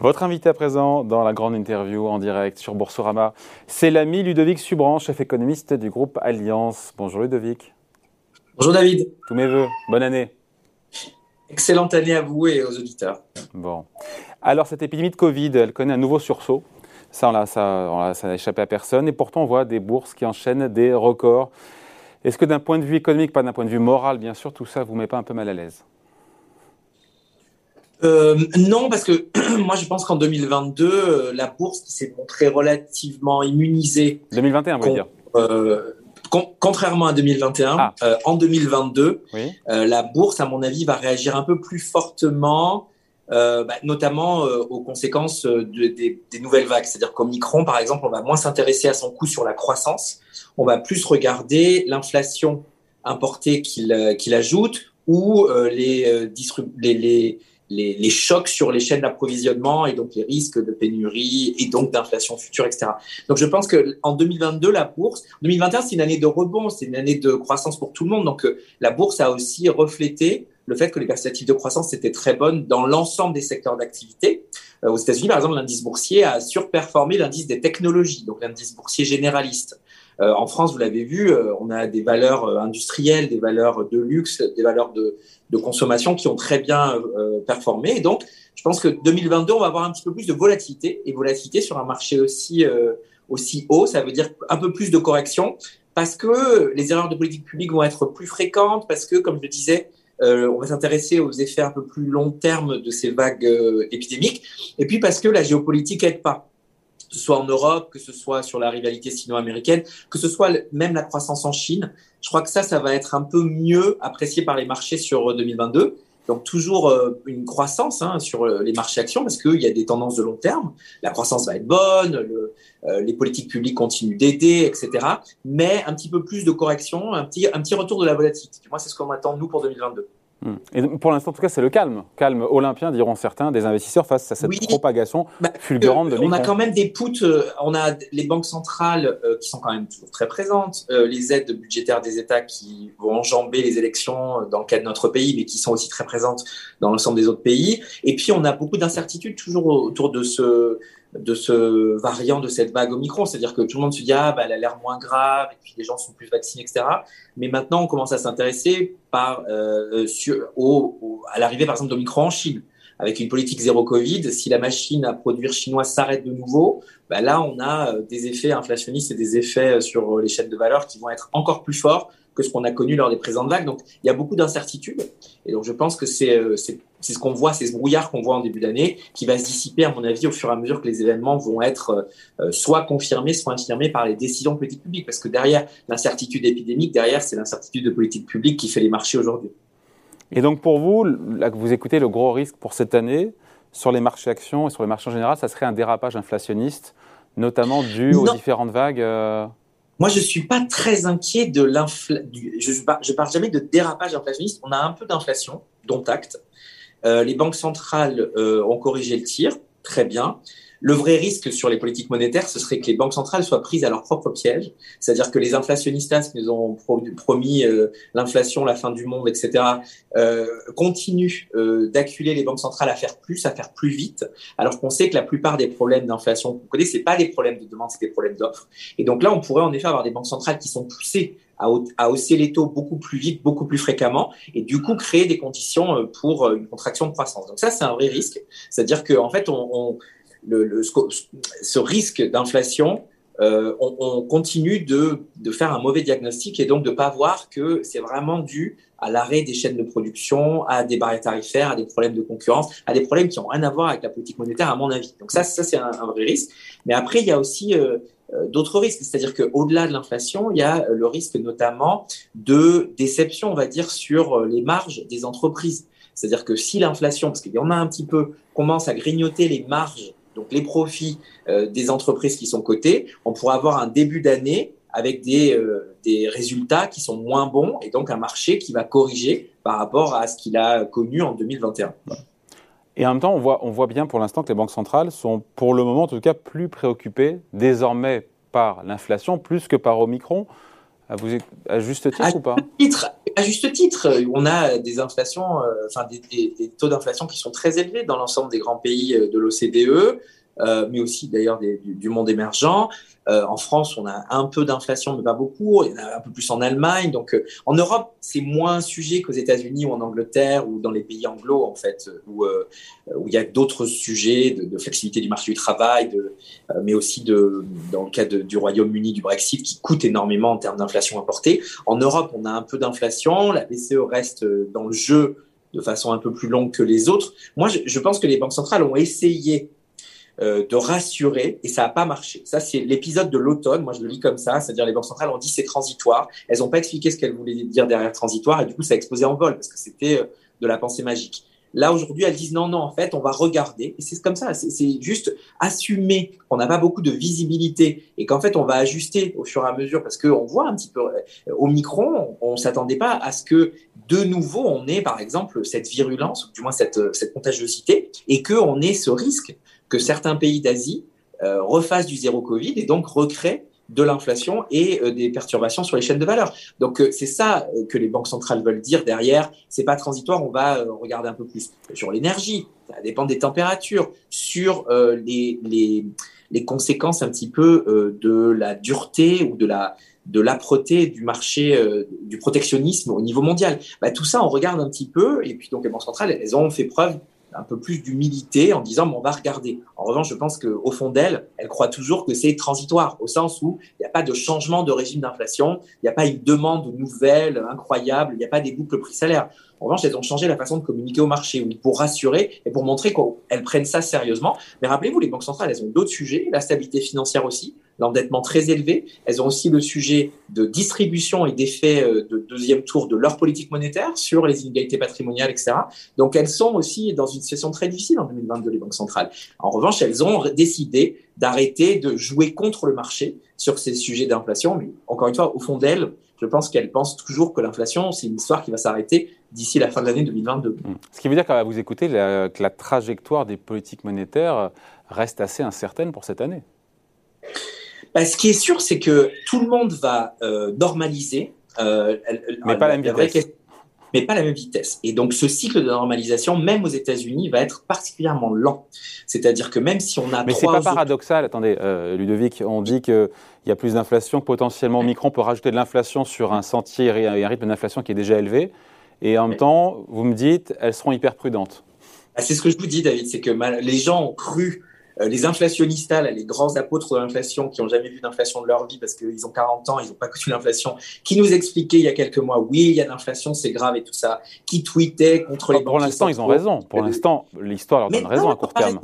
Votre invité à présent dans la grande interview en direct sur Boursorama, c'est l'ami Ludovic Subran, chef économiste du groupe Alliance. Bonjour Ludovic. Bonjour David. Tous mes voeux. Bonne année. Excellente année à vous et aux auditeurs. Bon. Alors, cette épidémie de Covid, elle connaît un nouveau sursaut. Ça, ça, ça n'a échappé à personne. Et pourtant, on voit des bourses qui enchaînent des records. Est-ce que d'un point de vue économique, pas d'un point de vue moral, bien sûr, tout ça vous met pas un peu mal à l'aise? Euh, non, parce que moi je pense qu'en 2022, euh, la bourse s'est montrée relativement immunisée. 2021, vous voulez dire euh, Contrairement à 2021, ah. en 2022, la bourse, à mon avis, va réagir un peu plus fortement, bah, notamment aux conséquences des, nouvelles vagues. C'est-à-dire qu'Omicron, par exemple, on va moins s'intéresser à son coût sur la croissance, on va plus regarder l'inflation importée qu'il ajoute ou les, les les, chocs sur les chaînes d'approvisionnement et donc les risques de pénurie et donc d'inflation future, etc. Donc je pense qu'en 2022, la bourse, 2021, c'est une année de rebond, c'est une année de croissance pour tout le monde. Donc euh, la bourse a aussi reflété le fait que les perspectives de croissance étaient très bonnes dans l'ensemble des secteurs d'activité. Euh, aux États-Unis, par exemple, l'indice boursier a surperformé l'indice des technologies, donc l'indice boursier généraliste. Euh, en France, vous l'avez vu, euh, on a des valeurs euh, industrielles, des valeurs de luxe, des valeurs de, consommation qui ont très bien performé. Et donc, je pense que 2022, on va avoir un petit peu plus de volatilité et volatilité sur un marché aussi aussi haut. Ça veut dire un peu plus de correction parce que les erreurs de politique publique vont être plus fréquentes, parce que, comme je le disais, on va s'intéresser aux effets un peu plus long terme de ces vagues épidémiques, et puis parce que la géopolitique aide pas que ce soit en Europe, que ce soit sur la rivalité sino-américaine, que ce soit même la croissance en Chine. Je crois que ça, ça va être un peu mieux apprécié par les marchés sur 2022. Euh, Donc toujours euh, une croissance hein, sur euh, les marchés actions parce qu'il y a des tendances de long terme. La croissance va être bonne, le, les politiques publiques continuent d'aider, etc. Mais un petit peu plus de correction, un petit, un petit retour de la volatilité. Moi, c'est ce qu'on attend nous pour 2022. Hmm. Et pour l'instant, en tout cas, c'est le calme. Calme olympien, diront certains, des investisseurs face à cette propagation bah, fulgurante de On a quand même des puts, euh, on a les banques centrales euh, qui sont quand même toujours très présentes, euh, les aides budgétaires des États qui vont enjamber les élections dans le cas de notre pays, mais qui sont aussi très présentes dans l'ensemble des autres pays. Et puis, on a beaucoup d'incertitudes toujours autour de ce, de ce variant de cette vague Omicron. C'est-à-dire que tout le monde se dit, ah, bah, elle a l'air moins grave, et puis les gens sont plus vaccinés, etc. Mais maintenant, on commence à s'intéresser par, euh, au, à l'arrivée, par exemple, d'Omicron en Chine. Avec une politique zéro Covid, si la machine à produire chinoise s'arrête de nouveau, bah là, on a euh, des effets inflationnistes et des effets euh, sur les chaînes de valeur qui vont être encore plus forts que ce qu'on a connu lors des présentes vagues. Donc, il y a beaucoup d'incertitudes. Et donc, je pense que c'est euh, ce qu'on voit, c'est ce brouillard qu'on voit en début d'année, qui va se dissiper, à mon avis, au fur et à mesure que les événements vont être euh, euh, soit confirmés, soit infirmés par les décisions de politique publique. Parce que derrière l'incertitude épidémique, derrière, c'est l'incertitude de politique publique qui fait les marchés aujourd'hui. Et donc, pour vous, là que vous écoutez, le gros risque pour cette année, sur les marchés actions et sur les marchés en général, ça serait un dérapage inflationniste, notamment dû aux différentes vagues moi, je suis pas très inquiet de l'inflation. Je ne parle jamais de dérapage inflationniste. On a un peu d'inflation, dont acte. Euh, les banques centrales euh, ont corrigé le tir, très bien. Le vrai risque sur les politiques monétaires, ce serait que les banques centrales soient prises à leur propre piège, c'est-à-dire que les inflationnistas qui nous ont promis euh, l'inflation, la fin du monde, etc., euh, continuent euh, d'acculer les banques centrales à faire plus, à faire plus vite, alors qu'on sait que la plupart des problèmes d'inflation qu'on connaît, c'est pas des problèmes de demande, c'est des problèmes d'offres. Et donc là, on pourrait en effet avoir des banques centrales qui sont poussées à, hausser les taux beaucoup plus vite, beaucoup plus fréquemment, et du coup créer des conditions euh, pour une contraction de croissance. Donc ça, c'est un vrai risque, c'est-à-dire qu'en en fait, on, on le, ce risque d'inflation, euh, on, continue de, faire un mauvais diagnostic et donc de ne pas voir que c'est vraiment dû à l'arrêt des chaînes de production, à des barrières tarifaires, à des problèmes de concurrence, à des problèmes qui n'ont rien à voir avec la politique monétaire, à mon avis. Donc ça, ça c'est un, vrai risque. Mais après, il y a aussi euh, euh, d'autres risques, c'est-à-dire qu'au-delà de l'inflation, il y a le risque notamment de déception, on va dire, sur les marges des entreprises. C'est-à-dire que si l'inflation, parce qu'il y en a un petit peu, commence à grignoter les marges donc les profits euh, des entreprises qui sont cotées, on pourra avoir un début d'année avec des, euh, des résultats qui sont moins bons et donc un marché qui va corriger par rapport à ce qu'il a connu en 2021. Et en même temps, on voit, on voit bien pour l'instant que les banques centrales sont pour le moment en tout cas plus préoccupées désormais par l'inflation plus que par Omicron. À, vous, à juste titre ou pas? titre, À juste titre, on a des inflations, euh, enfin des, des, taux d'inflation qui sont très élevés dans l'ensemble des grands pays de l'OCDE. Euh, mais aussi d'ailleurs du, monde émergent. Euh, en France, on a un peu d'inflation, mais pas beaucoup. Il y en a un peu plus en Allemagne. Donc, euh, en Europe, c'est moins un sujet qu'aux États-Unis ou en Angleterre ou dans les pays anglo, en fait, où, il y a d'autres sujets de, flexibilité du marché du travail, mais aussi de, dans le cas du Royaume-Uni, du Brexit, qui coûte énormément en termes d'inflation importée. En Europe, on a un peu d'inflation. La BCE reste dans le jeu de façon un peu plus longue que les autres. Moi, je pense que les banques centrales ont essayé euh, de rassurer et ça n'a pas marché. Ça, c'est l'épisode de l'automne. Moi, je le lis comme ça. C'est-à-dire, les banques centrales ont dit c'est transitoire. Elles n'ont pas expliqué ce qu'elles voulaient dire derrière transitoire et du coup, ça a explosé en vol parce que c'était euh, de la pensée magique. Là, aujourd'hui, elles disent non, non, en fait, on va regarder. Et c'est comme ça. C'est juste assumer qu'on n'a pas beaucoup de visibilité et qu'en fait, on va ajuster au fur et à mesure parce qu'on voit un petit peu euh, au micron, on ne s'attendait pas à ce que de nouveau, on ait, par exemple, cette virulence, ou du moins cette, cette contagiosité, et qu'on ait ce risque que certains pays d'Asie euh, refassent du zéro Covid et donc recréent de l'inflation et euh, des perturbations sur les chaînes de valeur. Donc euh, c'est ça que les banques centrales veulent dire derrière. C'est pas transitoire, on va regarder un peu plus sur l'énergie. Ça dépend des températures, sur les, les, les, conséquences un petit peu de la dureté ou de la de l'âpreté du marché du protectionnisme au niveau mondial. Bah, tout ça, on regarde un petit peu et puis donc les banques centrales, elles ont fait preuve un peu plus d'humilité en disant on va regarder. En revanche, je pense qu'au fond d'elle, elle croit toujours que c'est transitoire, au sens où il n'y a pas de changement de régime d'inflation, il n'y a pas une demande nouvelle, incroyable, il n'y a pas des boucles prix-salaire. En revanche, elles ont changé la façon de communiquer au marché, pour rassurer et pour montrer qu'elles prennent ça sérieusement. Mais rappelez-vous, les banques centrales, elles ont d'autres sujets, la stabilité financière aussi, l'endettement très élevé. Elles ont aussi le sujet de distribution et d'effet euh, de deuxième tour de leur politique monétaire sur les inégalités patrimoniales, etc. Donc, elles sont aussi dans une situation très difficile en 2022, les banques centrales. En revanche, elles ont décidé d'arrêter de jouer contre le marché sur ces sujets d'inflation. Mais encore une fois, au fond d'elles, je pense qu'elles pensent toujours que l'inflation, c'est une histoire qui va s'arrêter d'ici la fin de l'année 2022. Mmh. Ce qui veut dire qu'à vous écouter, que la trajectoire des politiques monétaires reste assez incertaine pour cette année. Bah, ce qui est sûr, c'est que tout le monde va euh, normaliser. Euh, mais pas la même vitesse. Mais pas la même vitesse. Et donc, ce cycle de normalisation, même aux États-Unis, va être particulièrement lent. C'est-à-dire que même si on a. Mais c'est pas paradoxal. Attendez, euh, Ludovic, on dit qu'il y a plus d'inflation. Potentiellement, Micron peut rajouter de l'inflation sur un sentier et un rythme d'inflation qui est déjà élevé. Et en même temps, vous me dites, elles seront hyper prudentes. Ah, c'est ce que je vous dis, David, c'est que les gens ont cru les inflationnistes, les grands apôtres de l'inflation qui n'ont jamais vu d'inflation de leur vie parce qu'ils ont 40 ans, ils n'ont pas connu l'inflation, qui nous expliquaient il y a quelques mois, oui, il y a l'inflation, c'est grave et tout ça, qui tweetaient contre les Pour l'instant, ils ont raison. Pour l'instant, l'histoire leur donne raison à court terme.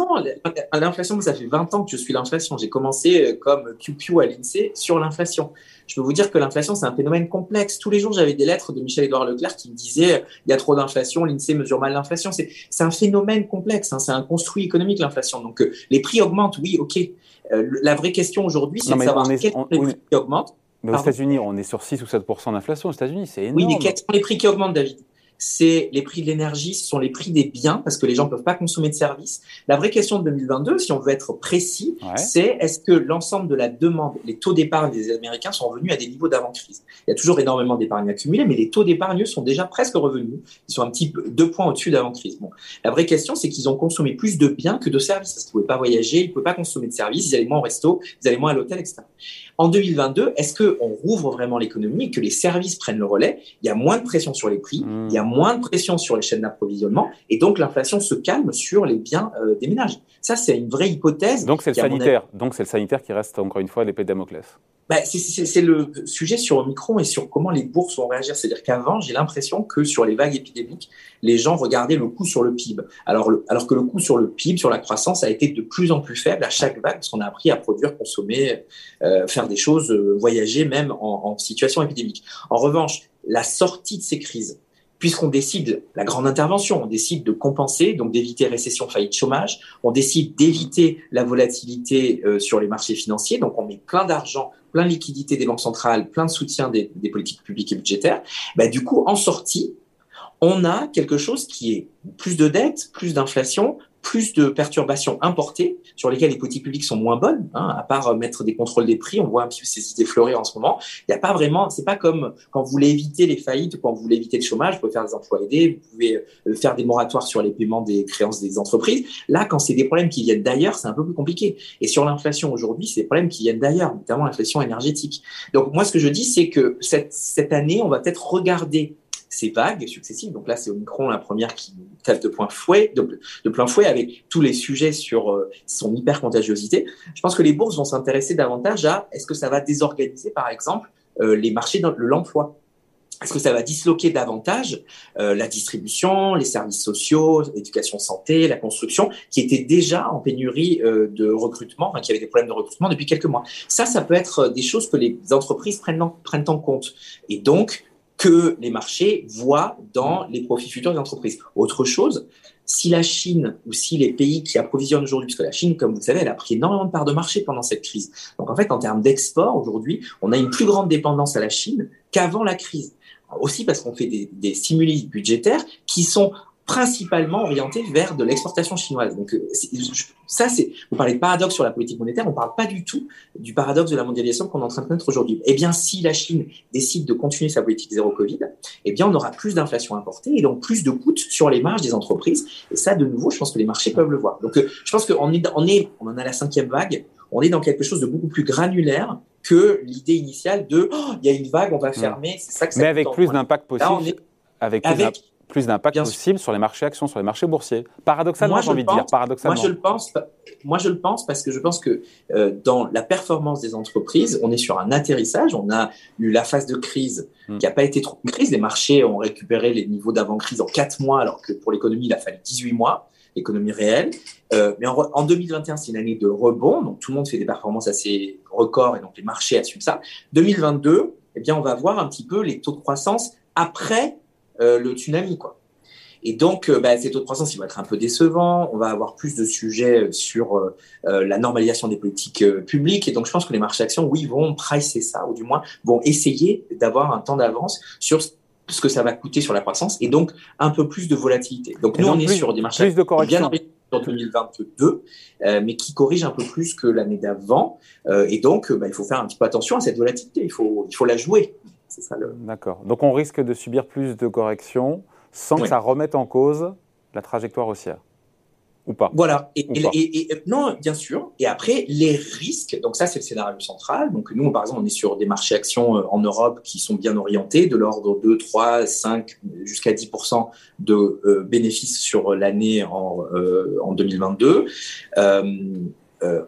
L'inflation, ça fait 20 ans que je suis l'inflation. J'ai commencé euh, comme QQ à l'INSEE sur l'inflation je peux vous dire que l'inflation, c'est un phénomène complexe. Tous les jours, j'avais des lettres de Michel-Édouard Leclerc qui me disaient il y a trop d'inflation, l'INSEE mesure mal l'inflation. C'est un phénomène complexe, hein. c'est un construit économique, l'inflation. Donc, euh, les prix augmentent, oui, OK. Euh, la vraie question aujourd'hui, c'est de savoir quels sont les prix qui augmentent. Mais aux États-Unis, on est sur 6 ou 7 d'inflation aux États-Unis, c'est énorme. Oui, mais quels sont les prix qui augmentent, David? C'est les prix de l'énergie, ce sont les prix des biens, parce que les gens ne peuvent pas consommer de services. La vraie question de 2022, si on veut être précis, c'est est-ce que l'ensemble de la demande, les taux d'épargne des Américains sont revenus à des niveaux d'avant-crise? Il y a toujours énormément d'épargne accumulée, mais les taux d'épargne sont déjà presque revenus. Ils sont un petit peu deux points au-dessus d'avant-crise. Bon. La vraie question, c'est qu'ils ont consommé plus de biens que de services. Ils ne pouvaient pas voyager, ils ne pouvaient pas consommer de services, ils allaient moins au resto, ils allaient moins à l'hôtel, etc. En 2022, est-ce qu'on rouvre vraiment l'économie et que les services prennent le relais? Il y a moins de pression sur les prix, il y a moins de pression sur les chaînes d'approvisionnement et donc l'inflation se calme sur les biens euh, des ménages. Ça, c'est une vraie hypothèse. Donc c'est le sanitaire. Donc c'est le sanitaire qui reste encore une fois l'épée de Damoclès. Bah, c'est le sujet sur Omicron et sur comment les bourses vont réagir. C'est-à-dire qu'avant, j'ai l'impression que sur les vagues épidémiques, les gens regardaient le coût sur le PIB. Alors, alors que le coût sur le PIB, sur la croissance, a été de plus en plus faible à chaque vague parce qu'on a appris à produire, consommer, euh, faire des choses, euh, voyager même en, en situation épidémique. En revanche, la sortie de ces crises, puisqu'on décide la grande intervention, on décide de compenser, donc d'éviter récession, faillite, chômage, on décide d'éviter la volatilité euh, sur les marchés financiers, donc on met plein d'argent, plein de liquidités des banques centrales, plein de soutien des, politiques publiques et budgétaires. Bah, du coup, en sortie, on a quelque chose qui est plus de dettes, plus d'inflation, plus de perturbations importées sur lesquelles les politiques publiques sont moins bonnes, hein, à part mettre des contrôles des prix. On voit un petit peu ces idées fleurir en ce moment. Il n'y a pas vraiment, c'est pas comme quand vous voulez éviter les faillites, quand vous voulez éviter le chômage, vous pouvez faire des emplois aidés, vous pouvez euh, faire des moratoires sur les paiements des créances des entreprises. Là, quand c'est des problèmes qui viennent d'ailleurs, c'est un peu plus compliqué. Et sur l'inflation aujourd'hui, c'est des problèmes qui viennent d'ailleurs, notamment l'inflation énergétique. Donc moi, ce que je dis, c'est que cette, cette année, on va peut-être regarder ces vagues successives. Donc là, c'est Omicron la première qui tape de, point fouet, de, plein fouet avec tous les sujets sur euh, son hyper contagiosité. Je pense que les bourses vont s'intéresser davantage à est-ce que ça va désorganiser, par exemple, euh, les marchés de l'emploi? Est-ce que ça va disloquer davantage euh, la distribution, les services sociaux, l'éducation santé, la construction, qui étaient déjà en pénurie de recrutement, qui avaient des problèmes de recrutement depuis quelques mois? Ça, ça peut être des choses que les entreprises prennent prennent en compte. Et donc, que les marchés voient dans les profits futurs des entreprises. Autre chose, si la Chine ou si les pays qui approvisionnent aujourd'hui, puisque la Chine, comme vous le savez, elle a pris énormément de parts de marché pendant cette crise. Donc en fait, en termes d'export, aujourd'hui, on a une plus grande dépendance à la Chine qu'avant la crise. Aussi parce qu'on fait des, des stimuli budgétaires qui sont principalement orienté vers de l'exportation chinoise. Donc euh, ça, c'est vous parlez de paradoxe sur la politique monétaire, on ne parle pas du tout du paradoxe de la mondialisation qu'on est en train de connaître aujourd'hui. Eh bien, si la Chine décide de continuer sa politique zéro Covid, eh bien, on aura plus d'inflation importée et donc plus de coûts sur les marges des entreprises. Et ça, de nouveau, je pense que les marchés peuvent le voir. Donc, euh, je pense qu'on est, on est, on en a la cinquième vague. On est dans quelque chose de beaucoup plus granulaire que l'idée initiale de oh, il y a une vague, on va fermer. C'est ça que ça Mais avec plus d'impact possible. avec, avec plus d'impact possible sur les marchés actions, sur les marchés boursiers. Paradoxalement, j'ai envie de dire. Paradoxalement. Moi, je le pense. Moi, je le pense parce que je pense que euh, dans la performance des entreprises, on est sur un atterrissage. On a eu la phase de crise hmm. qui n'a pas été trop une crise. Les marchés ont récupéré les niveaux d'avant-crise en 4 mois, alors que pour l'économie, il a fallu 18 mois, l'économie réelle. Euh, mais en, en 2021, c'est une année de rebond. Donc, tout le monde fait des performances assez records et donc les marchés assument ça. 2022, eh bien, on va voir un petit peu les taux de croissance après euh, le tsunami, quoi. Et donc, euh, bah, ces taux de croissance, ils vont être un peu décevants. On va avoir plus de sujets sur euh, la normalisation des politiques publiques. Et donc, je pense que les marchés actions, oui, vont pricer ça, ou du moins vont essayer d'avoir un temps d'avance sur ce que ça va coûter sur la croissance, et donc un peu plus de volatilité. Donc, nous, on est sur des marchés de correction. bien en 2022, mais qui corrigent un peu plus que l'année d'avant. et donc, bah, il faut faire un petit peu attention à cette volatilité. Il faut, il faut la jouer. D'accord. Donc on risque de subir plus de corrections sans que ça remette en cause la trajectoire haussière ou pas Voilà. Et, non, bien sûr. Et après, les risques. Donc ça, c'est le scénario central. Donc nous, par exemple, on est sur des marchés actions euh, en Europe qui sont bien orientés, de l'ordre de 3, 5, jusqu'à 10% de euh, bénéfices sur l'année en, euh, en 2022.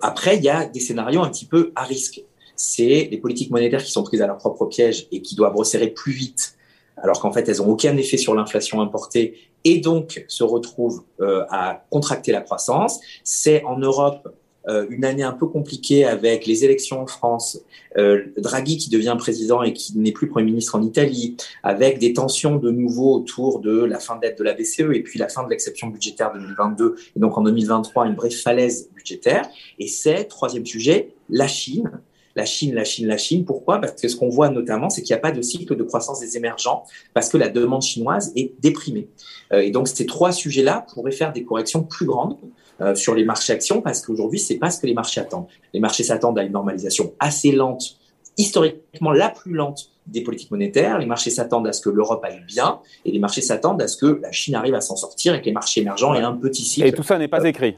après, il y a des scénarios un petit peu à risque c'est les politiques monétaires qui sont prises à leur propre piège et qui doivent resserrer plus vite, alors qu'en fait elles n'ont aucun effet sur l'inflation importée et donc se retrouvent euh, à contracter la croissance. C'est en Europe euh, une année un peu compliquée avec les élections en France, euh, Draghi qui devient président et qui n'est plus Premier ministre en Italie, avec des tensions de nouveau autour de la fin d'aide de la BCE et puis la fin de l'exception budgétaire 2022, et donc en 2023 une brève falaise budgétaire. Et c'est, troisième sujet, la Chine, la Chine, la Chine, la Chine. Pourquoi? Parce que ce qu'on voit notamment, c'est qu'il n'y a pas de cycle de croissance des émergents, parce que la demande chinoise est déprimée. Euh, et donc ces trois sujets-là pourraient faire des corrections plus grandes euh, sur les marchés actions, parce qu'aujourd'hui, c'est pas ce que les marchés attendent. Les marchés s'attendent à une normalisation assez lente, historiquement la plus lente des politiques monétaires. Les marchés s'attendent à ce que l'Europe aille bien, et les marchés s'attendent à ce que la Chine arrive à s'en sortir et que les marchés émergents aient un petit cycle. Et tout ça n'est pas euh, écrit.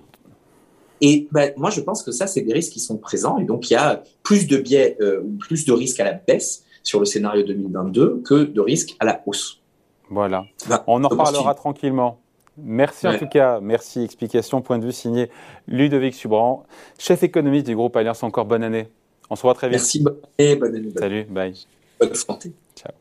Et ben, moi, je pense que ça, c'est des risques qui sont présents. Et donc, il y a plus de biais euh, ou plus de risques à la baisse sur le scénario 2022 que de risques à la hausse. Voilà. Ben, On en reparlera tranquillement. Merci en tout cas. Merci. Explication, point de vue signé Ludovic Subran, chef économiste du groupe Alliance. Encore bonne année. On se voit très vite. Merci. Bonne année. Bonne année. Salut. Bye. Bonne santé. Ciao.